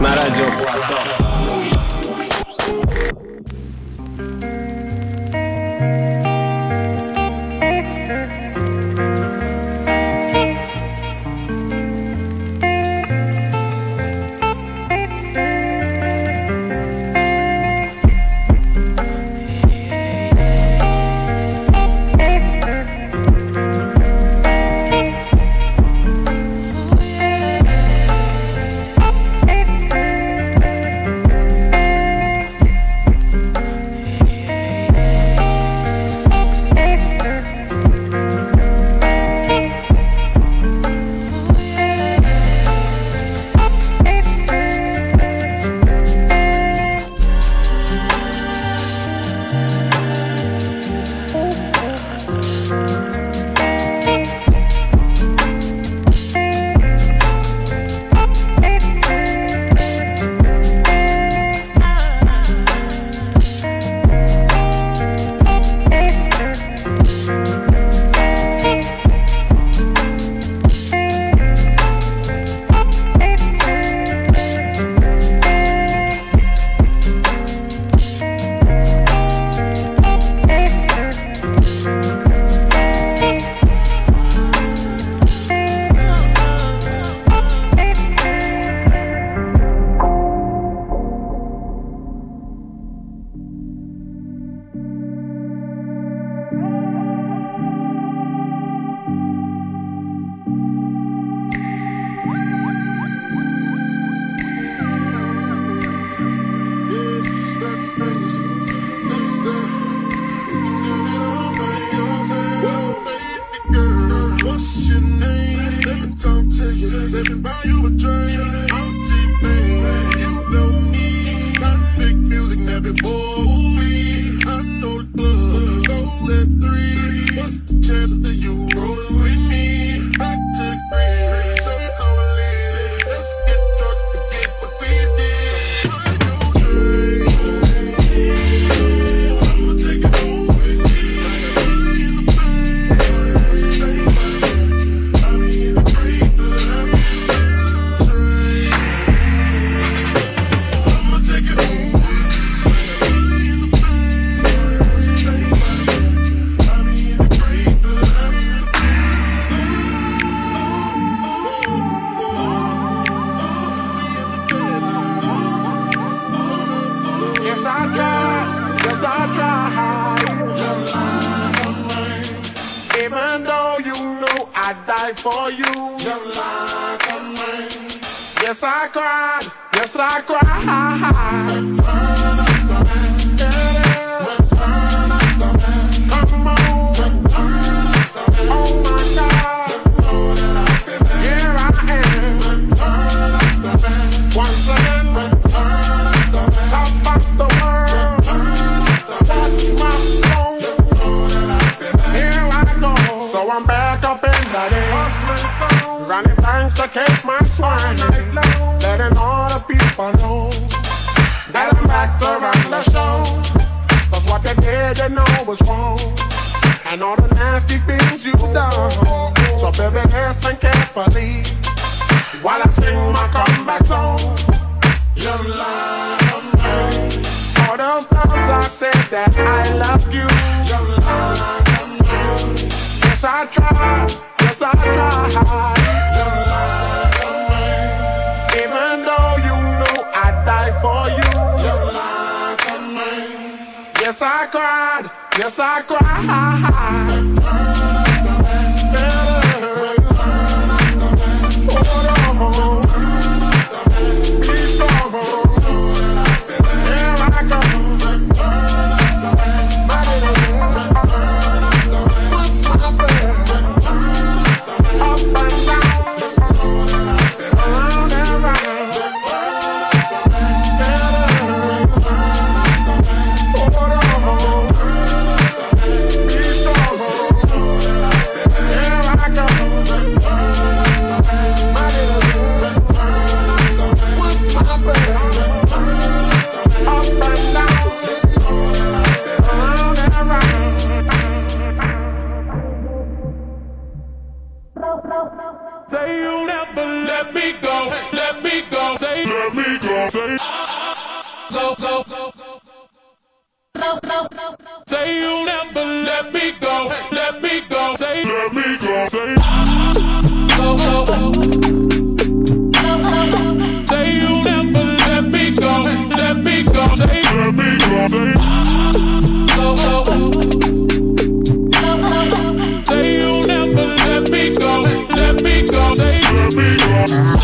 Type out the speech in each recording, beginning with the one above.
Na Radio Płato. Keep my swine. Letting all the people know that I'm back to run the show. Cause what they did, they know was wrong. And all the nasty things you've done. So baby, listen carefully. While I sing my comeback song. Your life of mine. All those times I said that I loved you. Your life of mine. Yes, I tried. Yes, I tried. Of mine. Even though you know I'd die for you. Your life of mine. Yes, I cried. Yes, I cried. Say, say, go, go, go. Say you never let me go, let me go, say let me go, say go, go, go. Never let me go, let me go, say let me go, say go, go, never let me go, let me go, say let me go.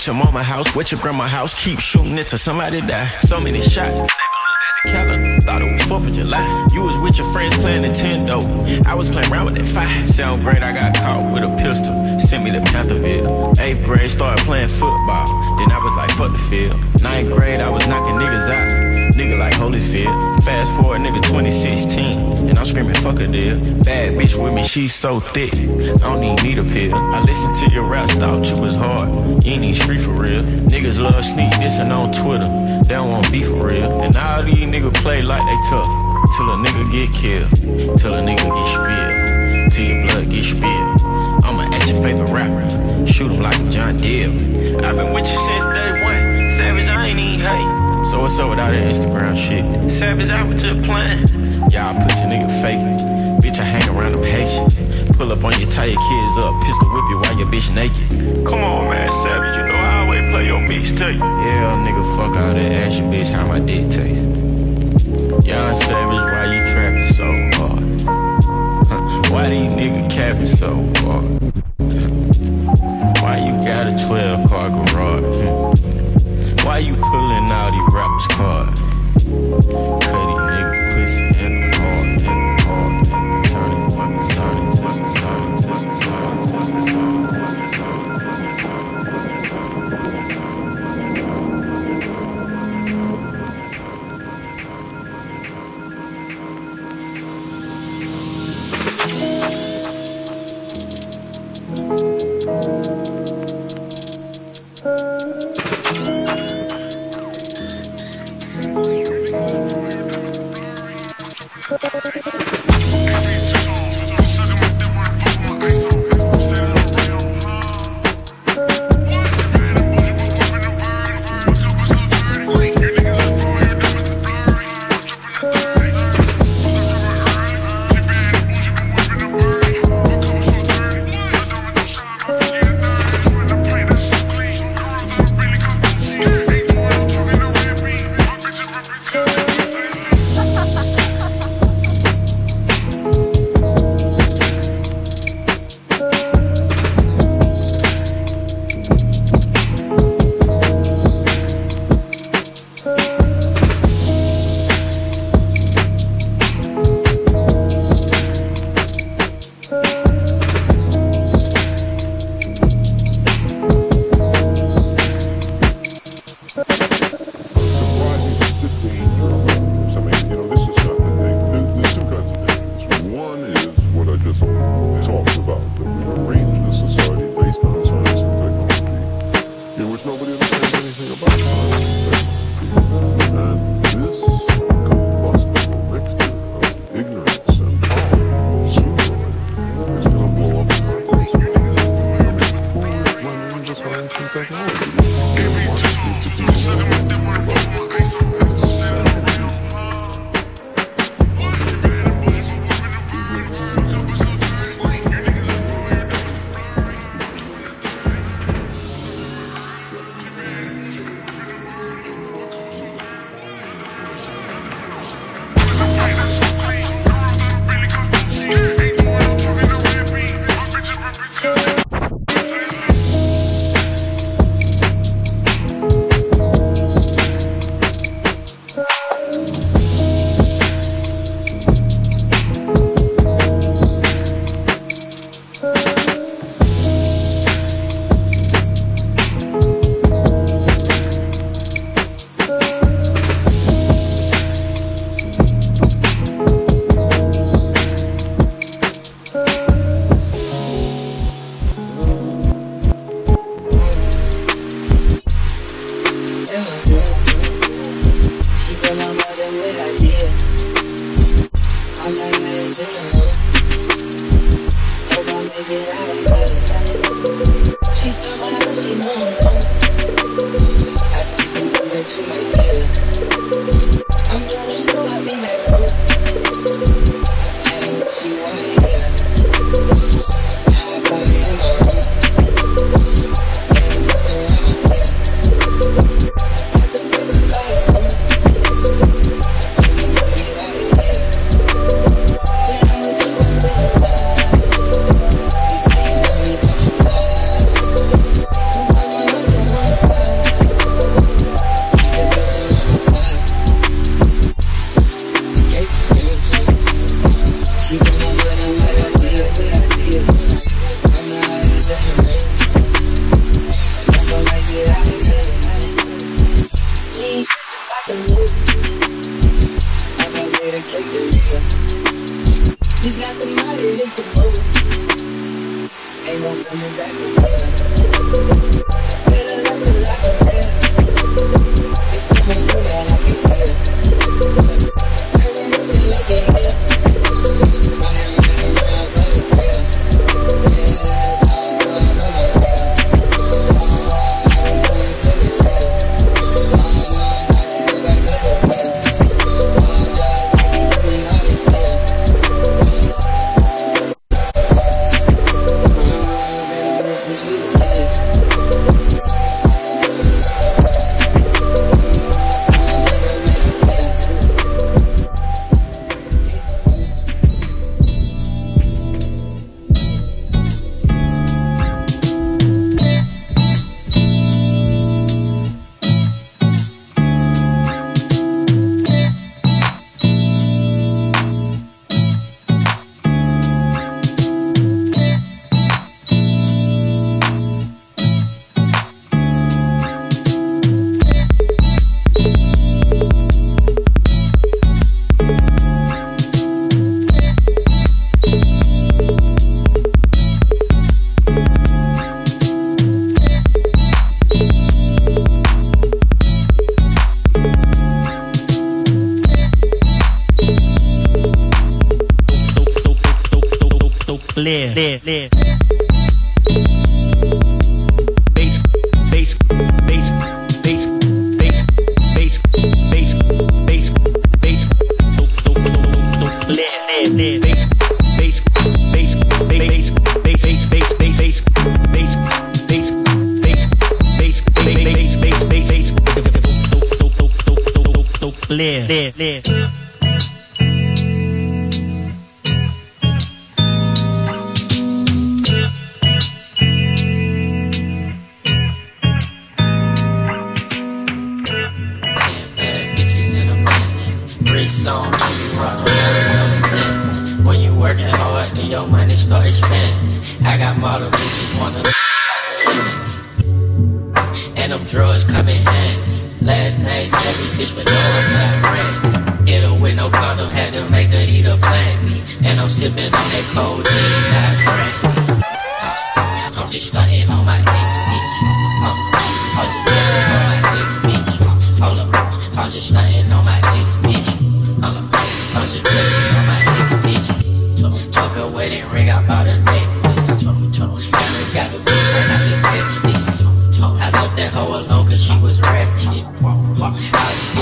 Wet your mama house, wet your grandma house, keep shooting it till somebody die. So many shots. Thought it was 4th of July. You was with your friends playing Nintendo. I was playing around with that fire. Sound great, I got caught with a pistol. Sent me to Pantherville. Eighth grade, started playing football. Then I was like, fuck the field. Ninth grade, I was knocking niggas out. Nigga like Holyfield. Fast forward, nigga 2016. And I'm screaming, fuck a deal. Bad bitch with me, she's so thick. I don't even need a pill. I listened to your raps, thought you was hard. You ain't even street for real. Niggas love sneak dissing on Twitter. They don't want beef for real. And all these niggas play like they tough. Till a nigga get killed. Till a nigga get spilled. Till your blood get spilled. I'ma at your favorite rapper. Shoot him like John Deere. I've been with you since day one. Savage, I ain't even hate. So what's up with all that Instagram shit? Savage, out was just playing. Y'all pussy nigga faking. Bitch, I hang around the Haitians. Pull up on your tie your kids up, pistol whip you while your bitch naked. Come on, man, Savage, you know I always play your you. Yeah, nigga, fuck all that ass your bitch, how my dick taste. Young Savage, why you trapping so hard? Huh, Why these niggas capping so hard? Why you got a 12 car garage? Hmm. Why you pulling out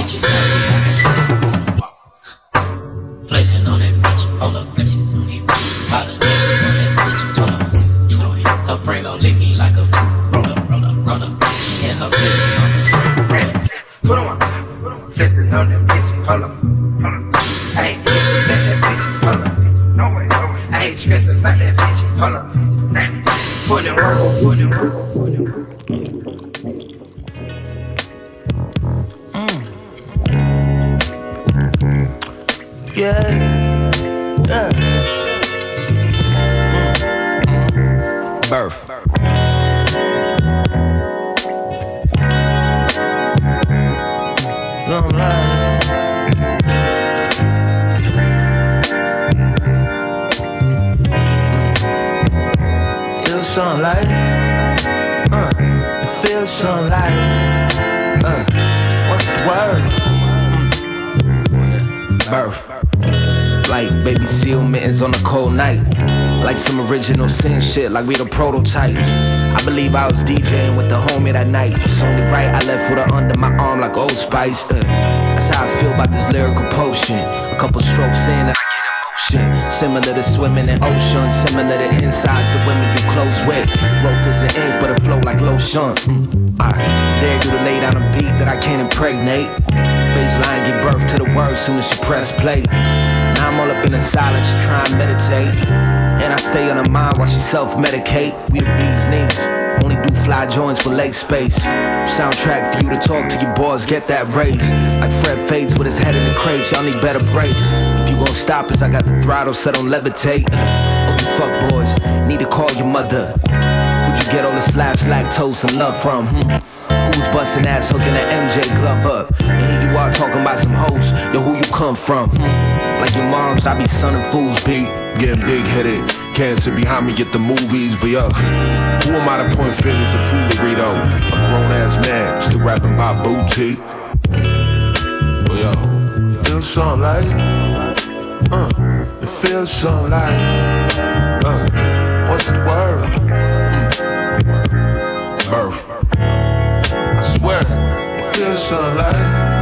bitches. Flexing on that bitch, hold up, flexing shit, like we the prototype. I believe I was DJing with the homie that night. It's only right I left with her under my arm like Old Spice. Uh, that's how I feel about this lyrical potion. A couple strokes in and I get emotion. Similar to swimming in ocean, similar to insides of women you close with. Wrote this in ink, but it flow like lotion. Mm. I dare you to lay down a beat that I can't impregnate. Baseline give birth to the words soon as you press play. Now I'm all up in the silence, try and meditate. I stay on her mind while she self-medicate. We the bee's knees. Only do fly joints for leg space. Soundtrack for you to talk to your boys, get that raise. Like Fred Fades with his head in the crates, y'all need better brakes. If you gon' stop us, I got the throttle set on levitate. Oh, you fuck boys, need to call your mother. Who'd you get all the slaps, lactose, and love from? Hmm? Who's busting ass hooking that MJ glove up? And here you are talking about some hoes. Yo, who you come from? Hmm? Like your moms, I be son of fools beat. Getting big headed, can't sit behind me at the movies, but yo, who am I to point fingers at foolery though? A grown ass man, still rapping about boutique. But yo, feels something like, uh, it feels something like, uh, what's the word? Mm. Birth. I swear, it feels something like,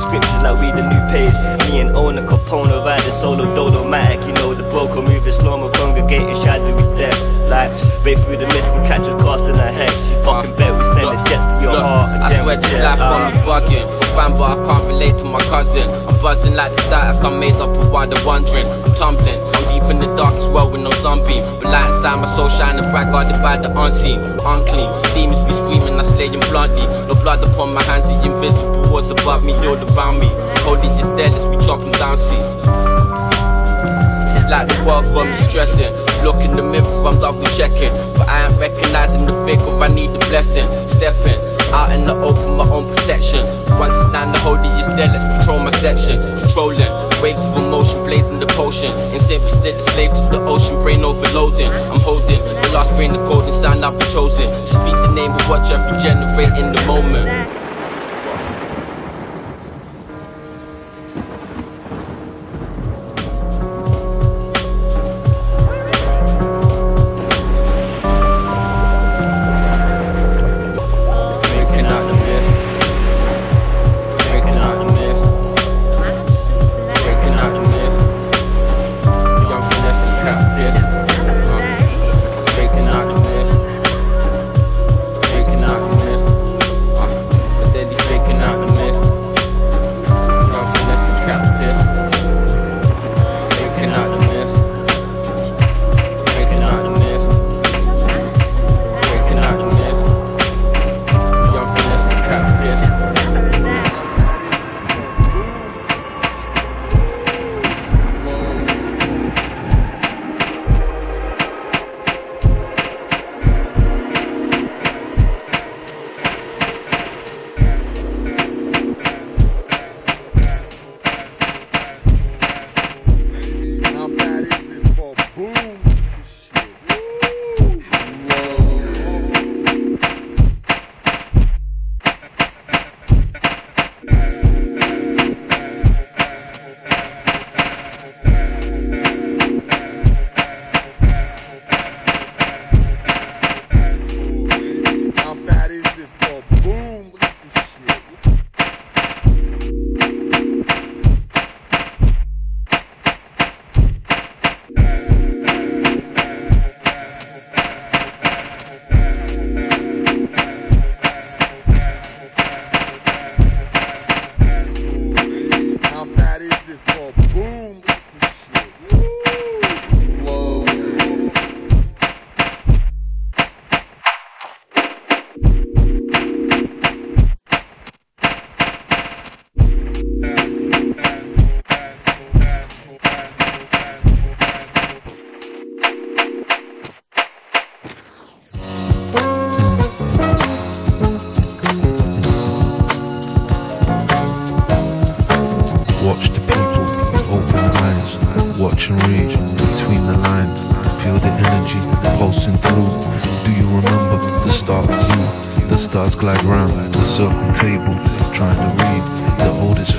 scriptures like we the new page. Me and Ona Capone riding solo dolomatic. You know the broker moving slow, mo congregating shadowy depths. Like, wait through the mist and catch us casting her head. She fucking bet we send the jets to your look, heart. and I swear we this life got me ah. bugging. Fam, but I can't relate to my cousin. I'm buzzing like the static I'm made up of while they're wondering. I'm tumbling, I'm deep in the darkest well with no sunbeam. But light inside my soul shining bright, guarded by the unseen, unclean. Demons be screaming, I slay them bluntly. No blood upon my hands, the invisible was above me, all around me. Holy just dead, let's we chop them down, see. Like the world got me stressing. Look in the mirror, I'm double checking. But I ain't recognizing the fake of I need the blessing. Stepping out in the open, my own protection. Once it's down, the holy is there, let's patrol my section. Controlling waves of emotion, blazing the potion. Insane, but still a slave to the ocean, brain overloading. I'm holding the last grain of golden sound I've been chosen. Speak the name of what I regenerate in the moment.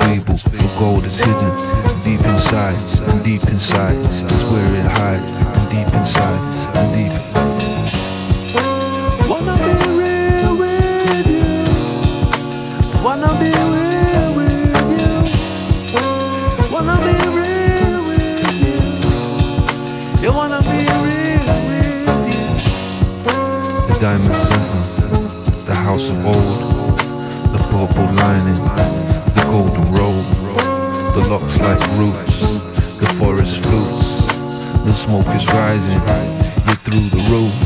fable. The gold is hidden deep inside, deep inside. That's where it hides, deep inside, deep the locks like roots, the forest flutes. The smoke is rising, you're through the roof.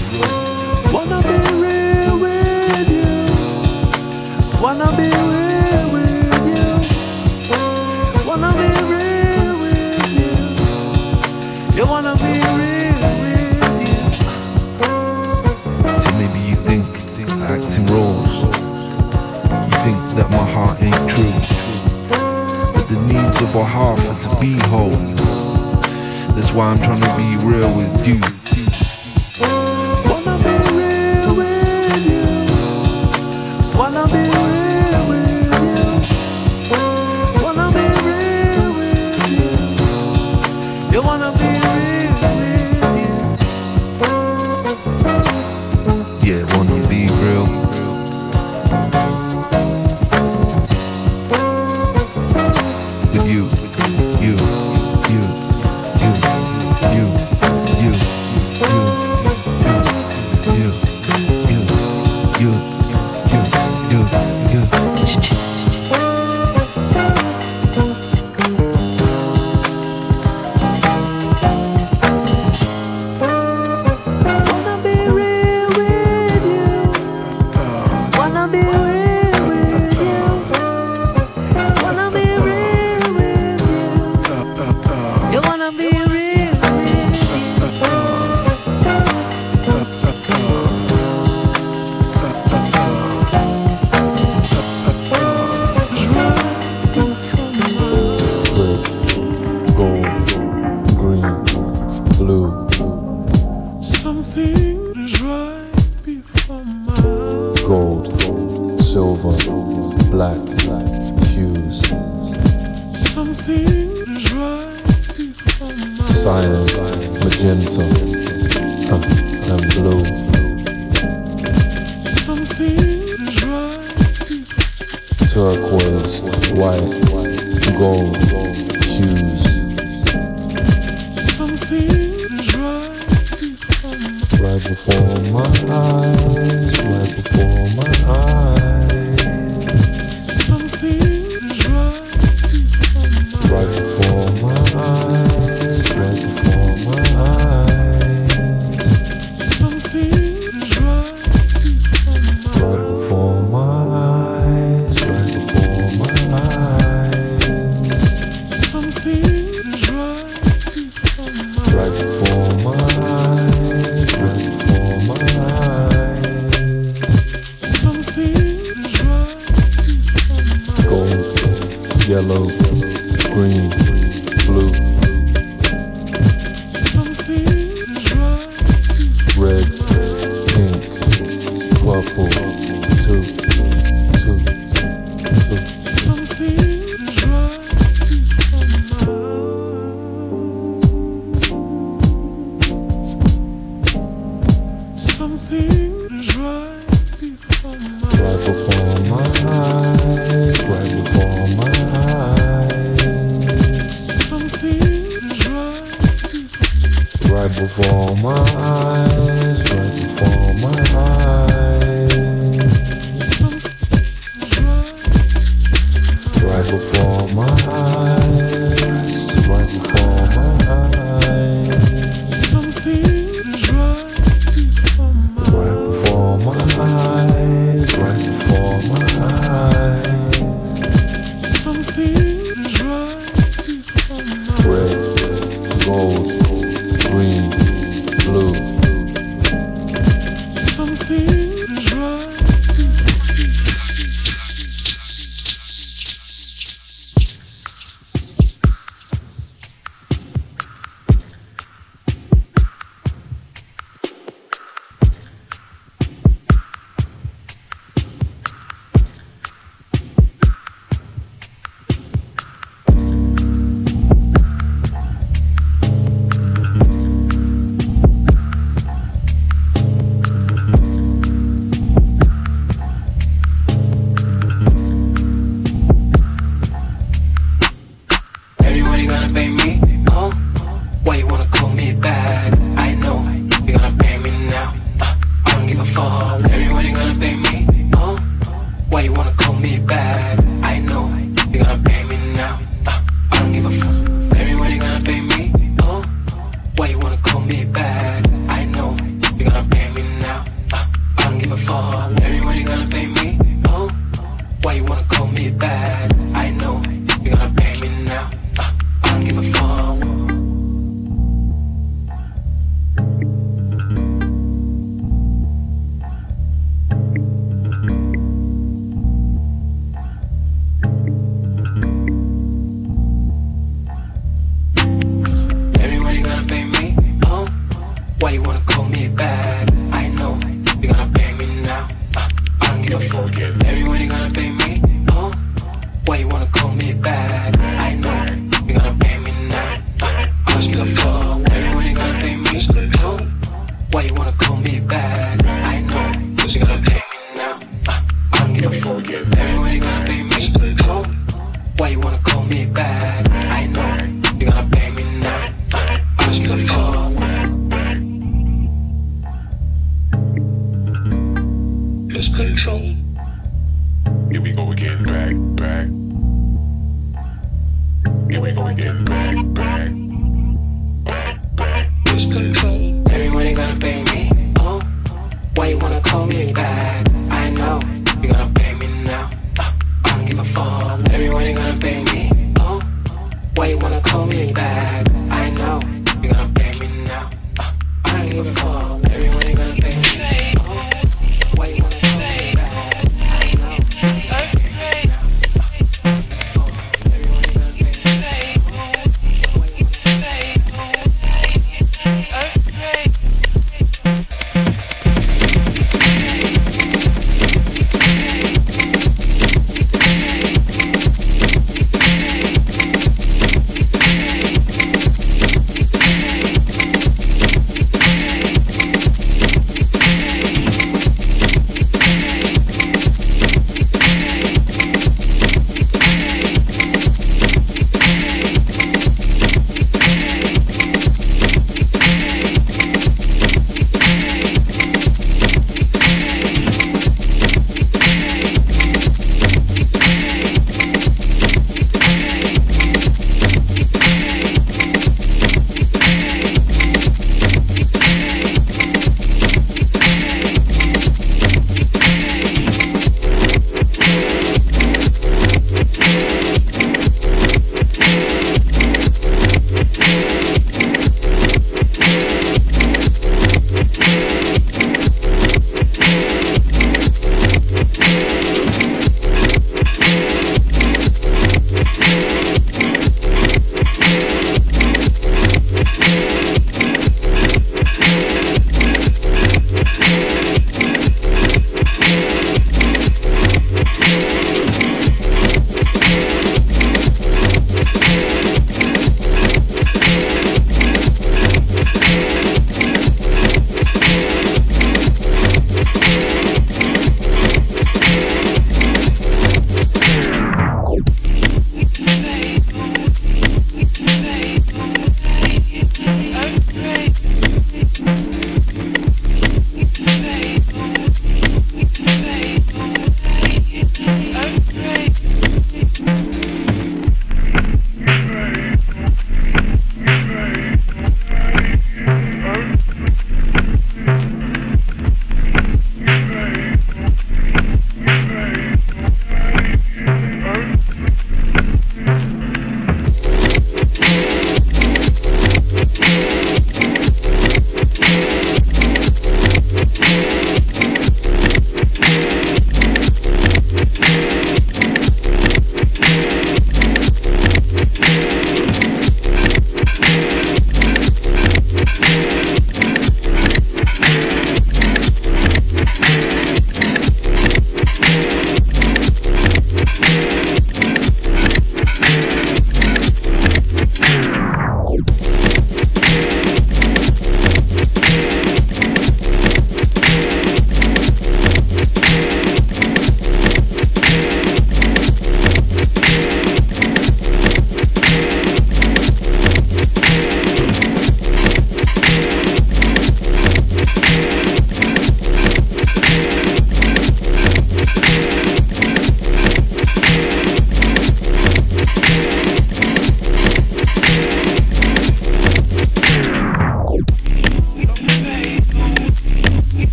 for half of the beehole. That's why I'm trying to be real with you. yellow, green, blue.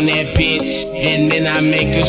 On that bitch, and then I make a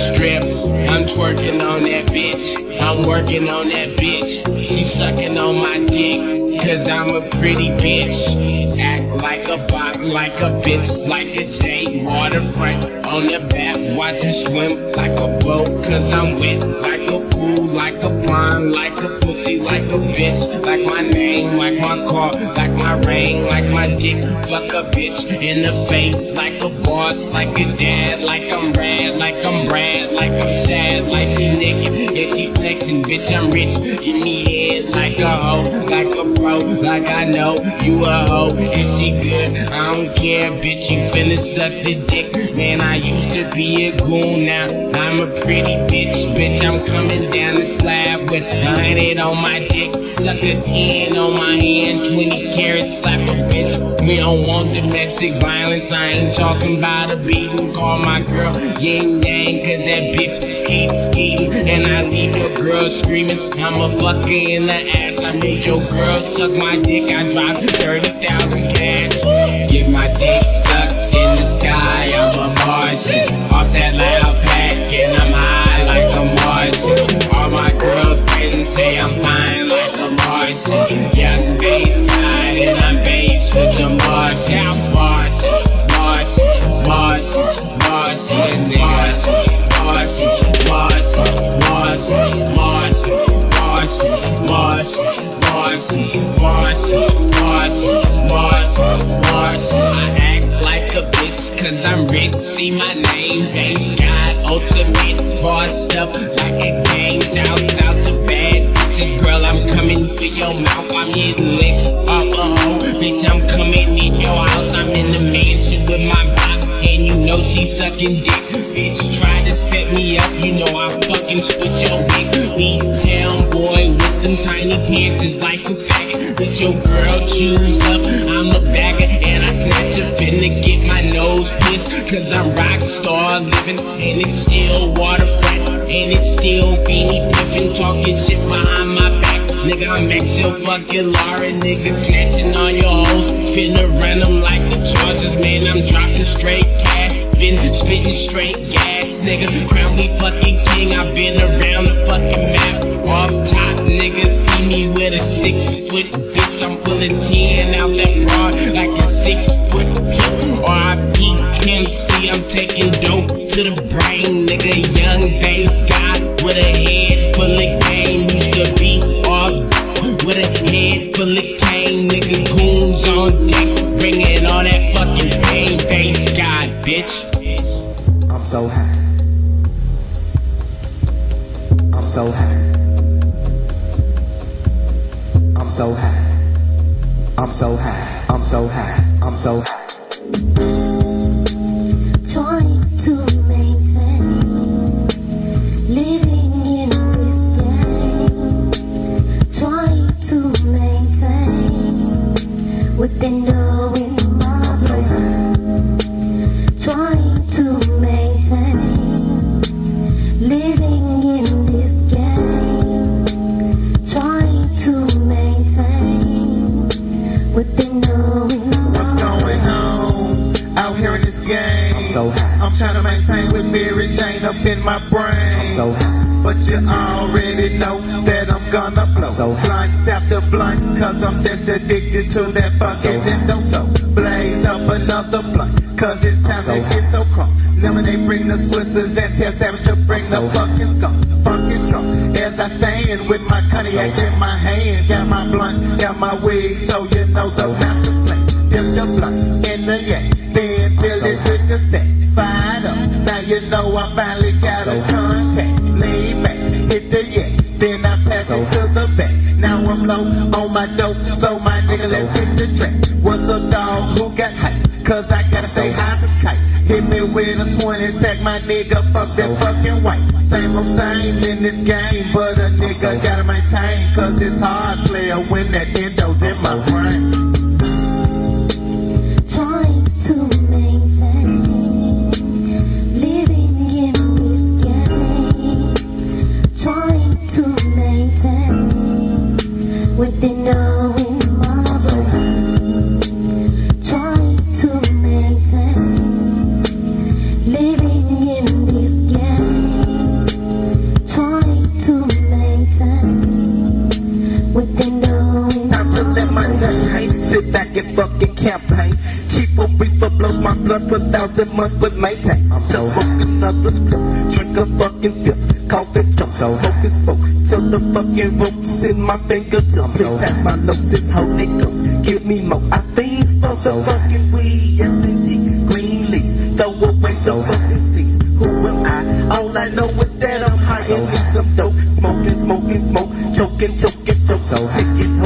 in the face, like a boss, like a dad, like I'm rad, like I'm Brad, like I'm Chad, like she naked. Yeah, she flexing, bitch, I'm rich. In the head, like a hoe, like a pro, like I know you a hoe. If she good, I don't care, bitch, you finna suck the dick. Man, I used to be a goon, now I'm a pretty bitch. Bitch, I'm coming down the slab with a hundred on my dick. Suck a 10 on my hand, 20 carats, slap a bitch. We don't want domestic violence, I ain't talking about a beating. Call my girl yin yang, cause that bitch skeet skeeting. And I leave your girl screaming, I'm a fucker in the ass. I made your girl suck my dick, I dropped 30,000 cash. Get my dick sucked in the sky, I'm a Martian. Off that loud pack, and I'm high like a Martian. All my girlfriends say I'm fine Martian. Young bass guy, and I'm bass with the Martian. Martian, Martian, Martian, Martian, Martian, Martian, Martian, Martian, Martian, Martian, Martian, Martian, Martian, Martian, Martian, Martian. I act like a bitch cause I'm rich. See my name, base God, ultimate bossed up like a gang. Shouts out to bad bitches, girl. I'm coming for your mouth. I'm hitting licks off a hoe, bitch. I'm coming in your house. I'm in the mansion with my bop, and you know she sucking dick. Bitch, try to set me up, you know I fucking switch your wig. Beat town boy with them tiny pants, just like a faggot. With your girl choose up, I'm a bagger, and I snatch a finna get my nose pissed. Cause I'm rock star living, and it's still waterfront, and it's still beanie pimpin', talking shit behind my back. Nigga, I'm Maxwell fucking Laura, nigga, snatching on your hoes. Finna run them like the Chargers, man. I'm dropping straight cash. Been spitting straight gas, nigga. Crown me fucking king. I've been around the fucking map. Off top, nigga, see me with a six foot bitch. I'm pulling 10 out that broad like a six foot flip. R.I.P. MC, I'm taking dope to the brain, nigga. Young bass guy with a head full of game. Used to be off with a head full of cane, nigga. Goons on deck, bringing all that fucking pain. Bass guy, bitch. I'm so high. So high. I'm so high. I'm so high. I'm so high. I'm so high. The Swissers and tell Savage to bring the fucking skunk. Fucking drunk as I stand with my cognac in my hand. Got my blunts, got my weed, so you know the master plan. Dip the blunts in the yak, then fill it with the sex. Fired up, now you know I finally got a contact. Lean back, hit the yak, then I pass it to the back. Now I'm low on my dope, so my nigga, let's hit the track. What's up, dog? Who got hype? Cause I gotta say hi to. Hit me with a 20 sack, my nigga, fuck that fucking white. Same old same in this game, but a nigga gotta maintain. Cause it's hard player when that endo's in my brain. Thousand months but maintain. I'm just smoke another split. Drink a fucking fifth. Coughing chunks. So smoke is smoke. Till the fucking ropes in my fingertips. Push past my. It's Holy Ghost. Give me more. I fiends for the fucking weed. Yes indeed. Green leaves. Throw away the fucking seats. Who am I? All I know is that I'm high and need some dope. Smoking, smoking, smoke. Choking, choking, choke. So chicken, hoping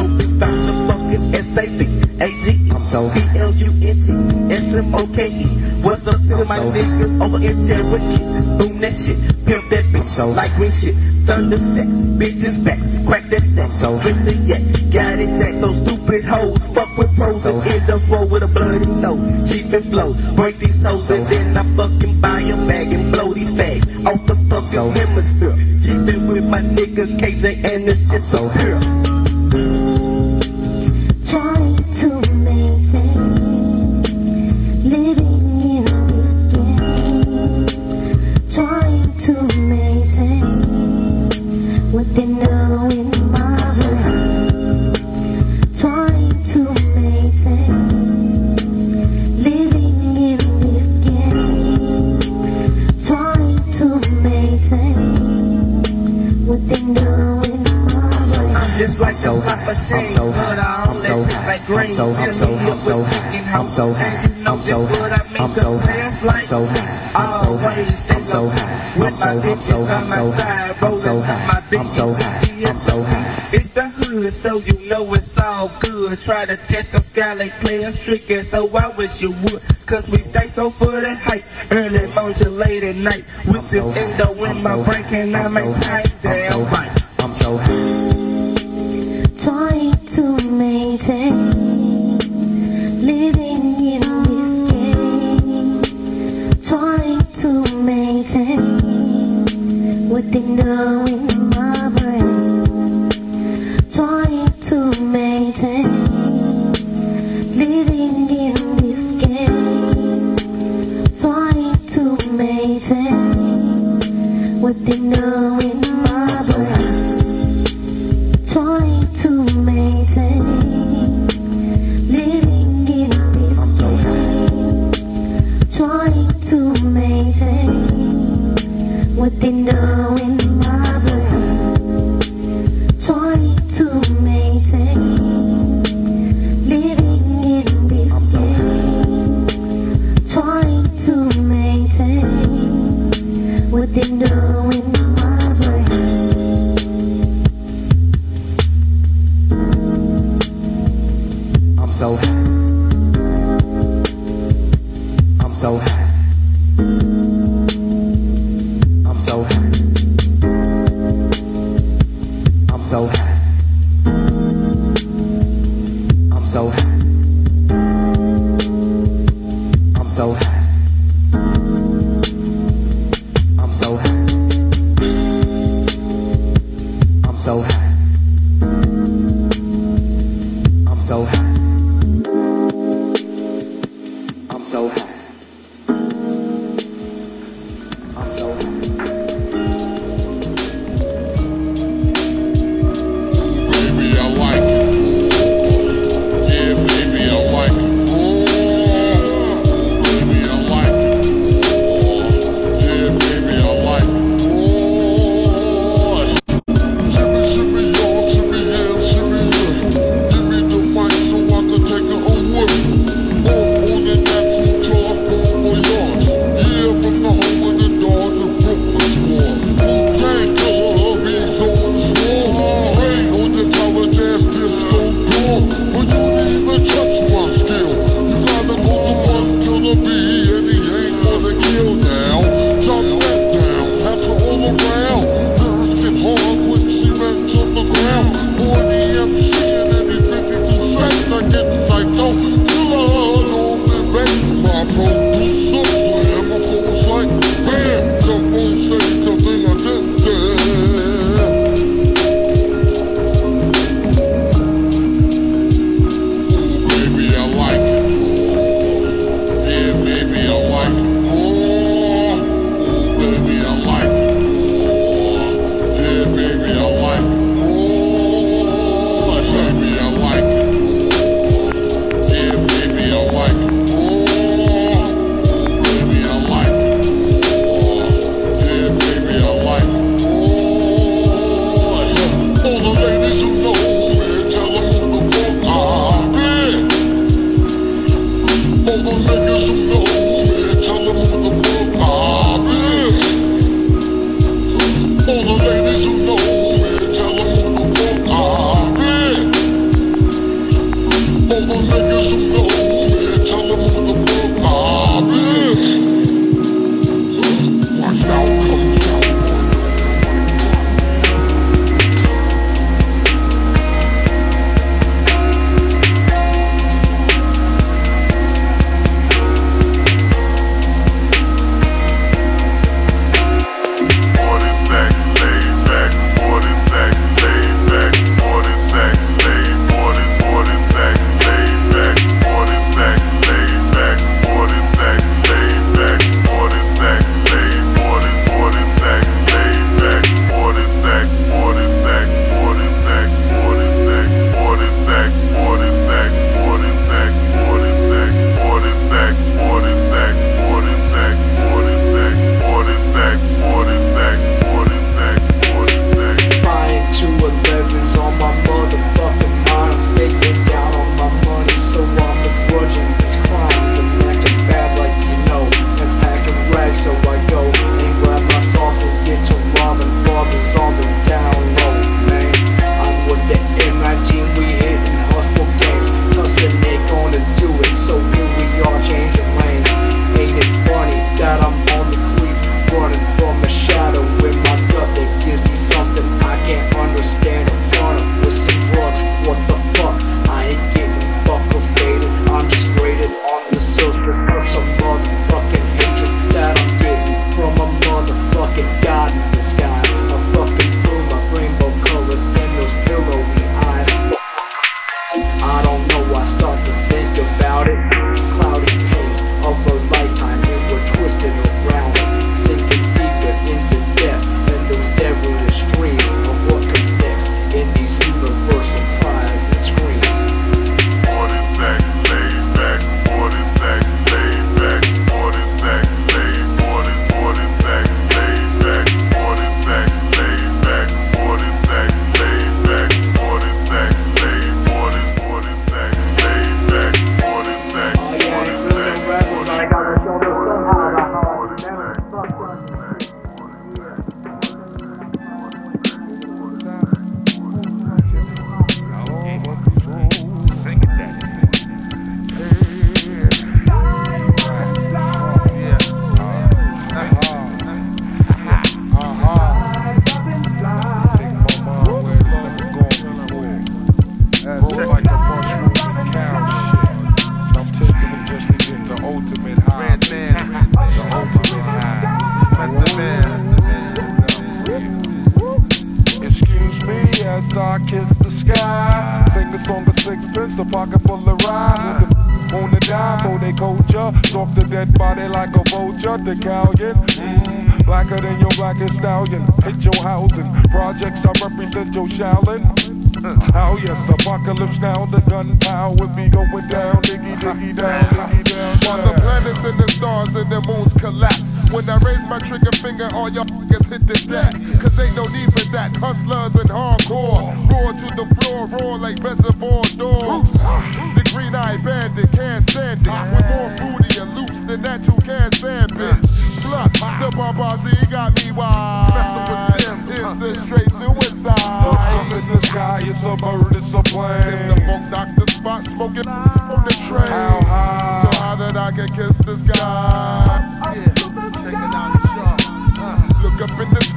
like green shit. Thunder sex. Bitches backs. Crack that sex. So drink the yak. Got it jack. So stupid hoes. Fuck with pros and end up roll with a bloody nose. Cheap and flows. Break these hoes and then what they know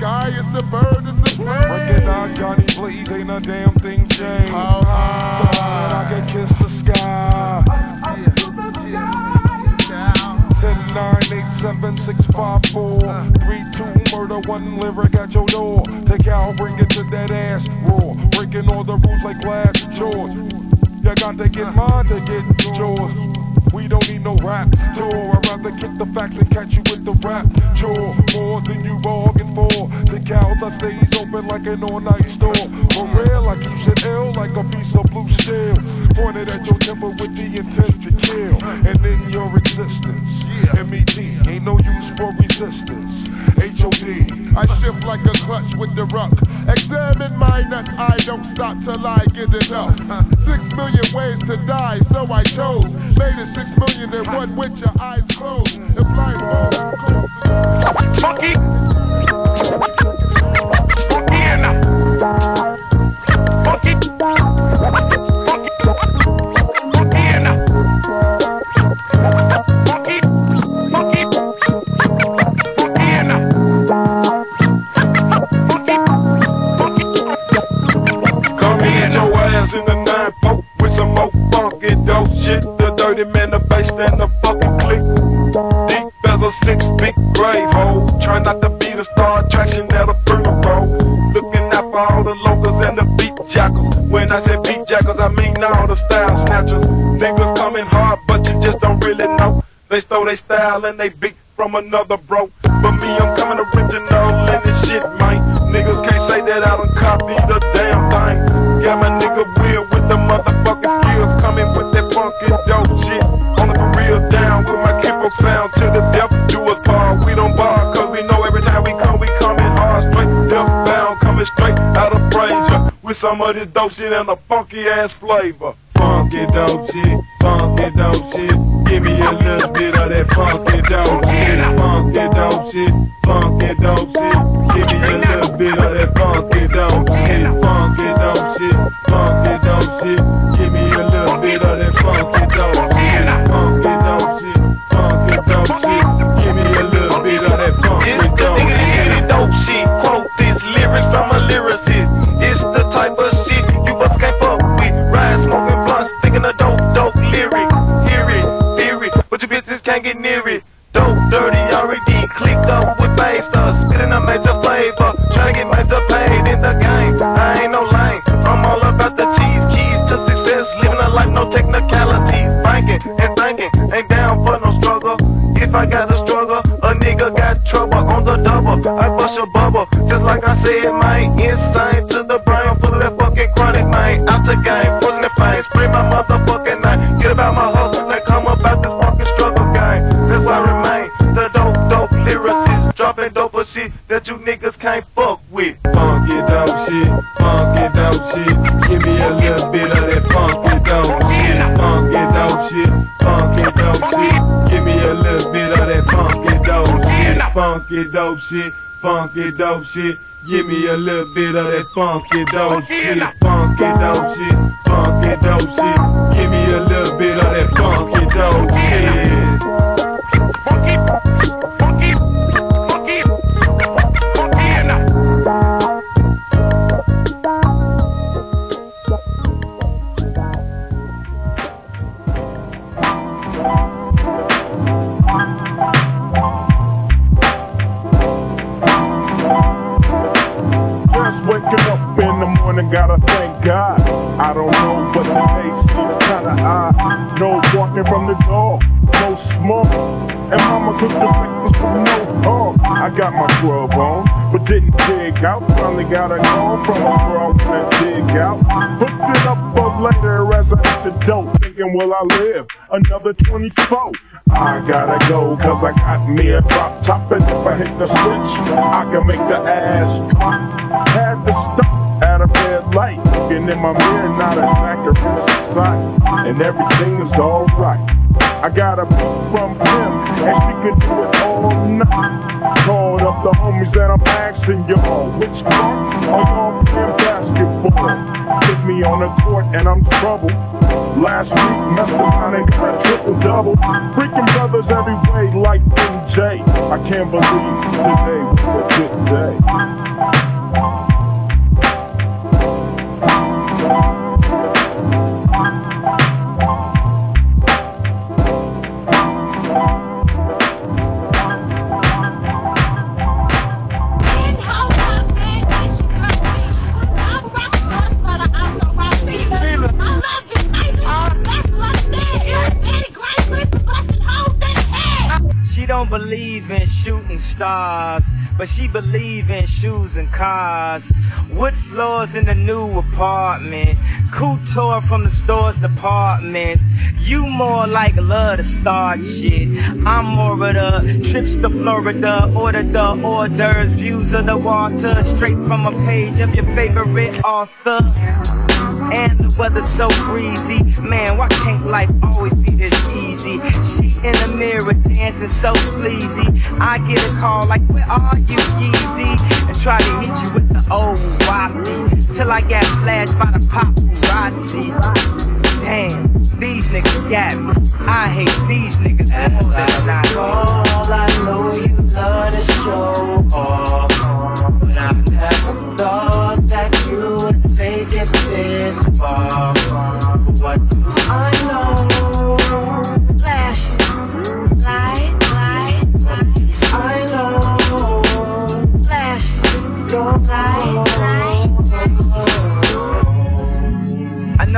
sky, it's a bird, it's a plane. Recognize Johnny Blaze, ain't a damn thing changed. How high? So I can kiss the sky. 10, 9, 8, 7, 6, 5, 4, 3, 2, murder, one lyric at your door. Take out, bring it to that ass raw. Breaking all the rules like glass jaws. You got to get mine to get yours. We don't need no rap tour. I'd rather kick the facts and catch you with the rap chore. More than you bargained for. The cows I stays open like an all-night store. For real, I keep shit ill like a piece of blue steel. Pointed at your temple with the intent to kill. And in your existence, MET ain't no use for resistance. HOD. I shift like a clutch with the ruck. Examine my nuts, I don't stop till I get it up. Six million ways to die, so I chose. Made it six million and one with your eyes closed. Falls, Funky. Bass, and the fucking click. Deep as a six big grave hole. Try not to be the star attraction at a funeral. Looking out for all the locals and the beat jackals. When I say beat jackals, I mean all the style snatchers. Niggas coming hard, but you just don't really know. They stole their style and they beat from another bro. But me, I'm coming original sound to the death. Do us bar, we don't bar, cause we know every time we come, we coming hard, straight, death bound, coming straight out of Fraser. With some of this dope shit and a funky ass flavor. Funky dope shit, funky dope shit. Give me a little bit of that funky dope shit, funky dope shit, funky dope shit. Give me a little bit of that funky dope shit, funky dope shit, funky dope shit. Give me a little bit of that funky dope ain't down for no struggle. If I got a struggle, a nigga got trouble on the double. I bust a bubble, just like I said, man. Insane to the brain, full of that fucking chronic, man. Out the game, pulling the fame, spray my motherfucking name. Get about my hustle, they come about this fucking struggle game. That's why I remain the dope, dope lyricist. Dropping dope shit that you niggas can't fuck funky dope shit, funky dope shit. Give me a little bit of that funky dope shit, funky dope shit, funky dope shit. Give me a little bit of that funky dope shit. The dog, no smoke. And mama cooked the breakfast with no hog. I got my grub on, but didn't dig out. Finally got a call from a girl when dig out. Hooked it up for later as I hit the dope. Thinking, will I live another 24? I gotta go, cause I got me a drop top. And if I hit the switch, I can make the ass drop. Had to stop at a red light. Looking in my mirror, not a factor in sight. And everything is alright. I got a beat from him, and she can do it all night. Called up the homies and I'm asking y'all, which part are y'all playing basketball? Put me on the court and I'm troubled. Last week, messed around and got a triple double. Freaking brothers every way like MJ. I can't believe today was a good day. Stars, but she believe in shoes and cars. Wood floors in the new apartment, couture from the store's departments. You more like love to start shit. I'm more of the trips to Florida, order the orders, views of the water, straight from a page of your favorite author. And the weather's so breezy. Man, why can't life always be this easy? She in the mirror dancing so sleazy. I get a call like, where are you, Yeezy? And try to hit you with the old wafty. Till I got flashed by the paparazzi. Damn, these niggas got me. I hate these niggas more than I All I know you love to show off, but I never thought that you would take it this far. But what do I know?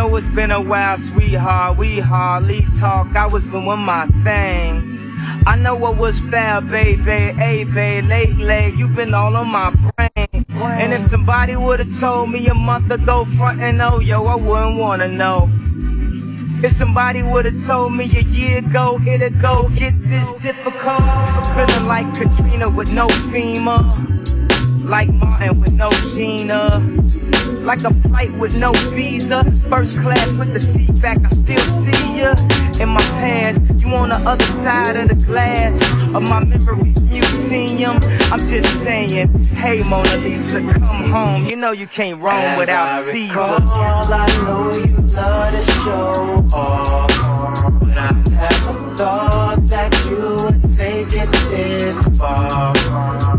Know it's been a while, sweetheart. We hardly talk. I was doing my thing. I know what was fair, baby. Hey, babe, lately you've been all on my brain. And if somebody would've told me a month ago, front and oh, yo, I wouldn't wanna know. If somebody would've told me a year ago, it'd go get this difficult. Feeling like Katrina with no FEMA. Like Martin with no Gina. Like a flight with no visa. First class with the seat back, I still see ya. In my past, you on the other side of the glass of my memories museum. I'm just saying, hey Mona Lisa, come home. You know you can't roam As without I Caesar. recall, I know you love to show off, but I never thought that you would take it this far.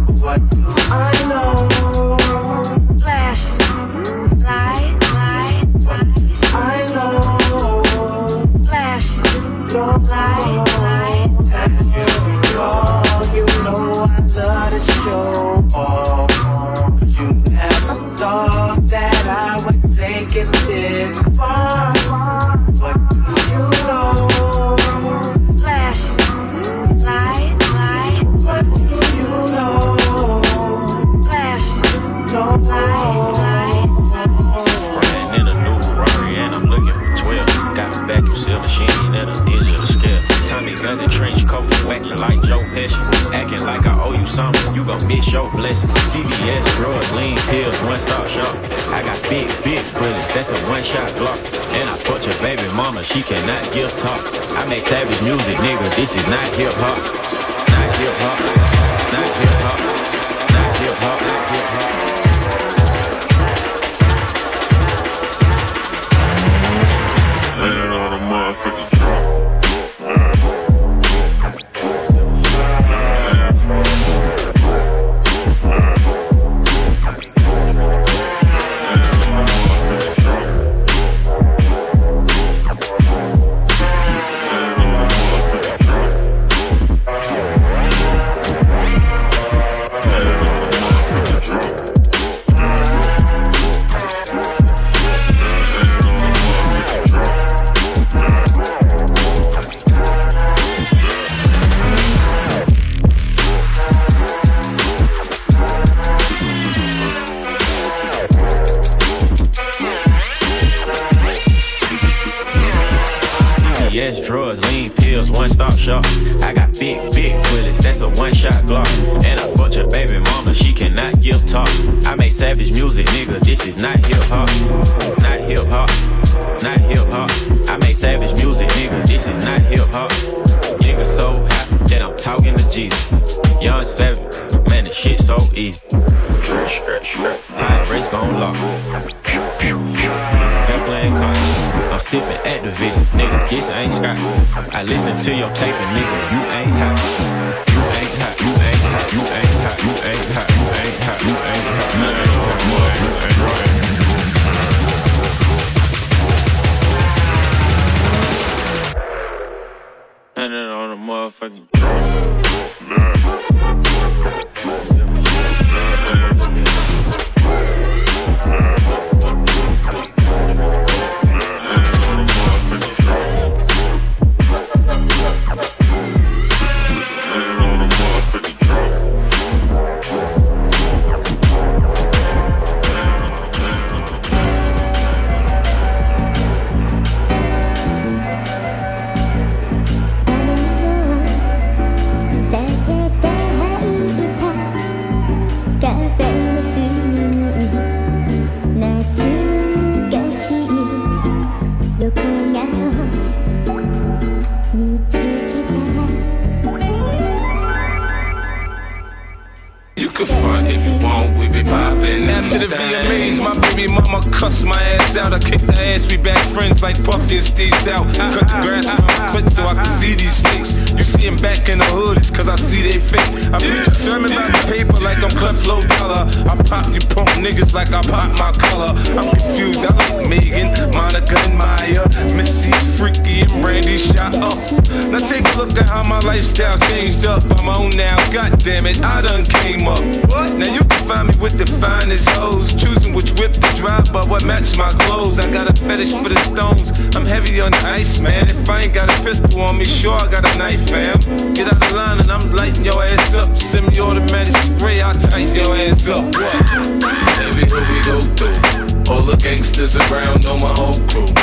You gon' miss your blessing. CVS, drugs, lean pills, one stop shop. I got big, big bullets, that's a one shot block. And I fucked your baby mama, she cannot give talk. I make savage music, nigga, this is not hip hop. Not hip hop, not hip hop, not hip hop, not hip hop.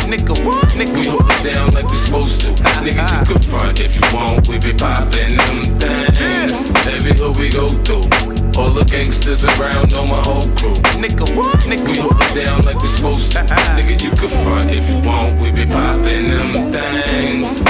Nigga, what? Nigga, we hold it down like we supposed to. Nigga, you can front if you want. We be popping them things. Every hood we go through. All the gangsters around know my whole crew. Nigga, what? Nigga, we hold it down like we supposed to. Nigga, you can front if you want. We be popping them things.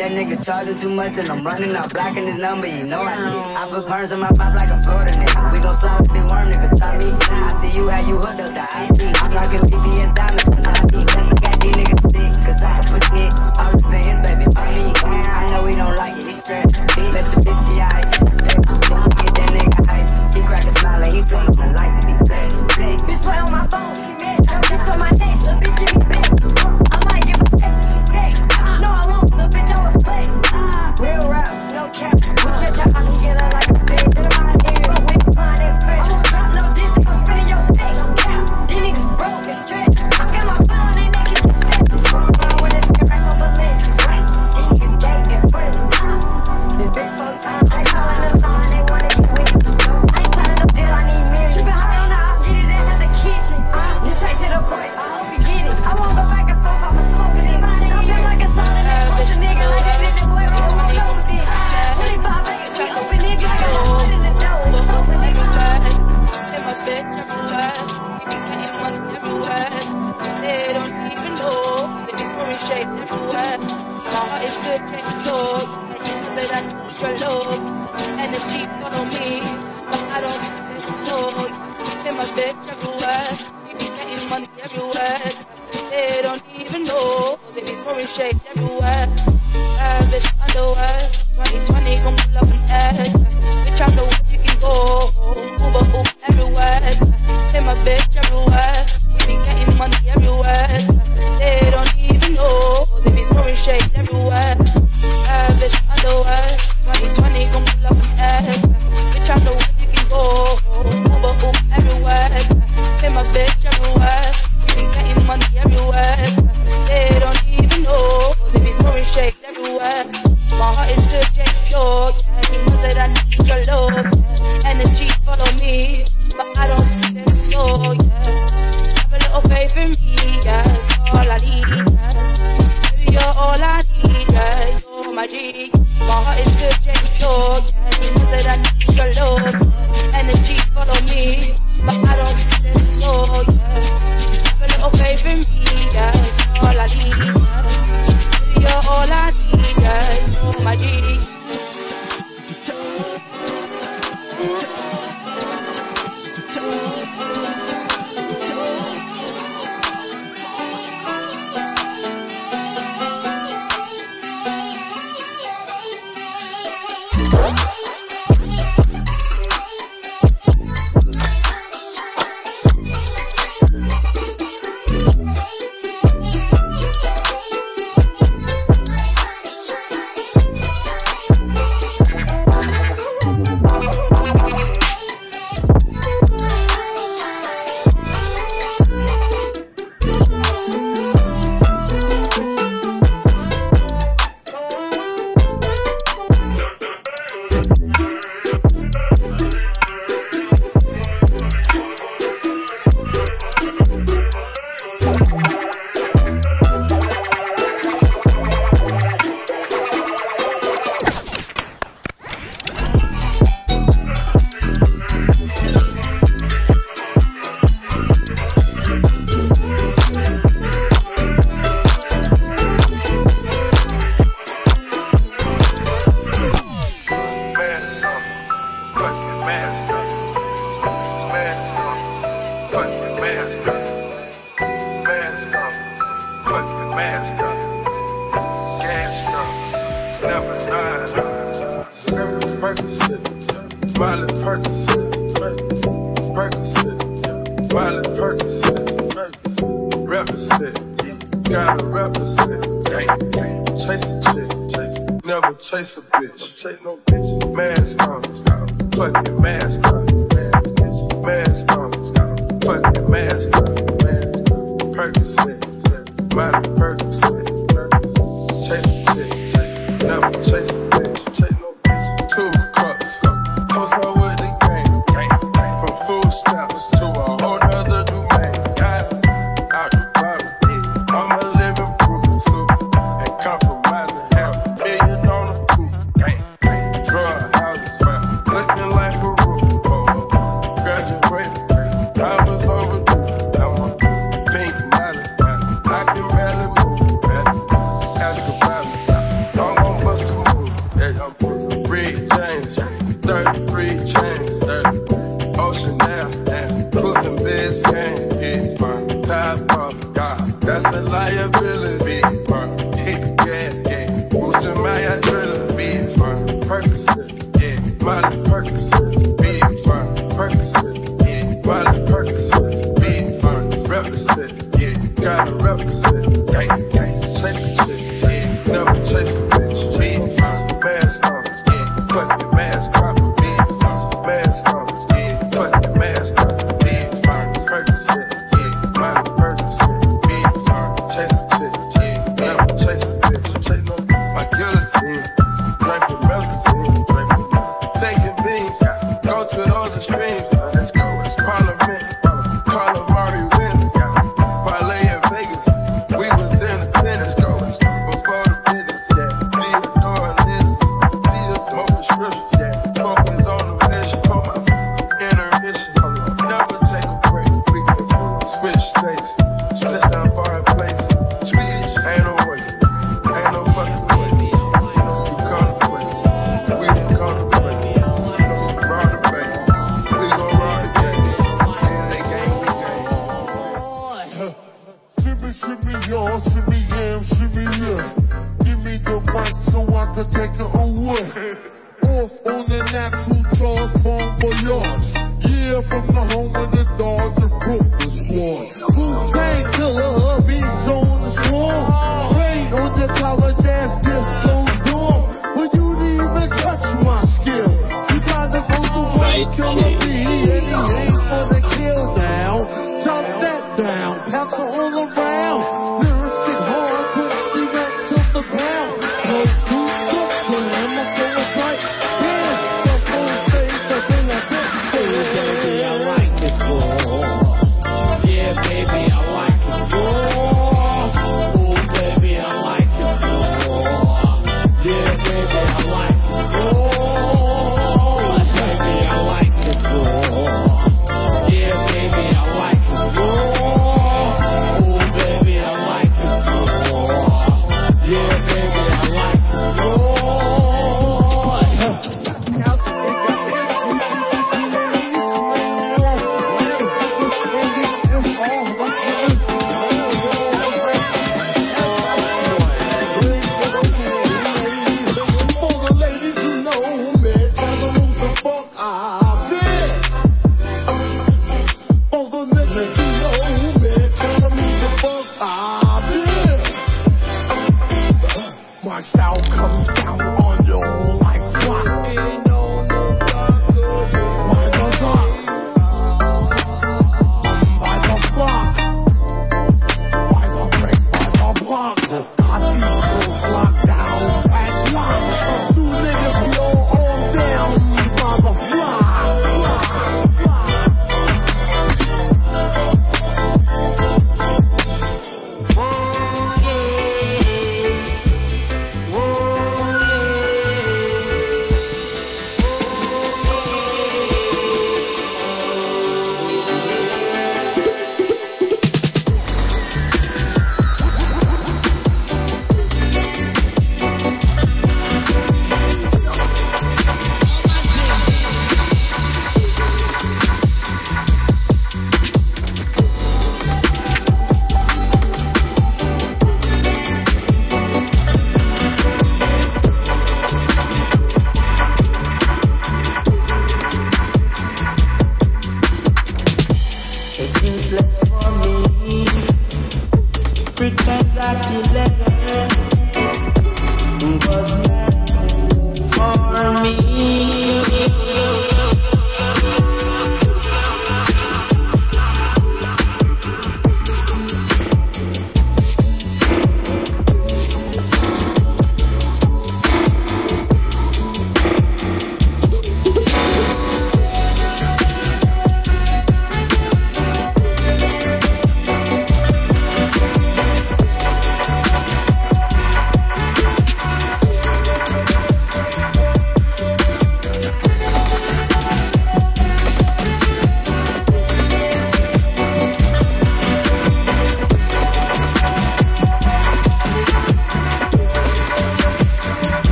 That nigga charging too much and I'm running out, blocking his number, you know I did. I put perms in my pop like a Florida nigga. We gon' slide with worm nigga, try me. I see you how you hooked up the IP. I'm blocking VVS diamonds from Johnny. Got these niggas sick, cause I put it all up in his baby mommy. I know we don't like it, he stressed. Let your bitch see ice, sex. Get that nigga ice. He crack a smile and he told him the lights and be flex. Bitch play on my phone, she mad, bitch on my neck, bitch give me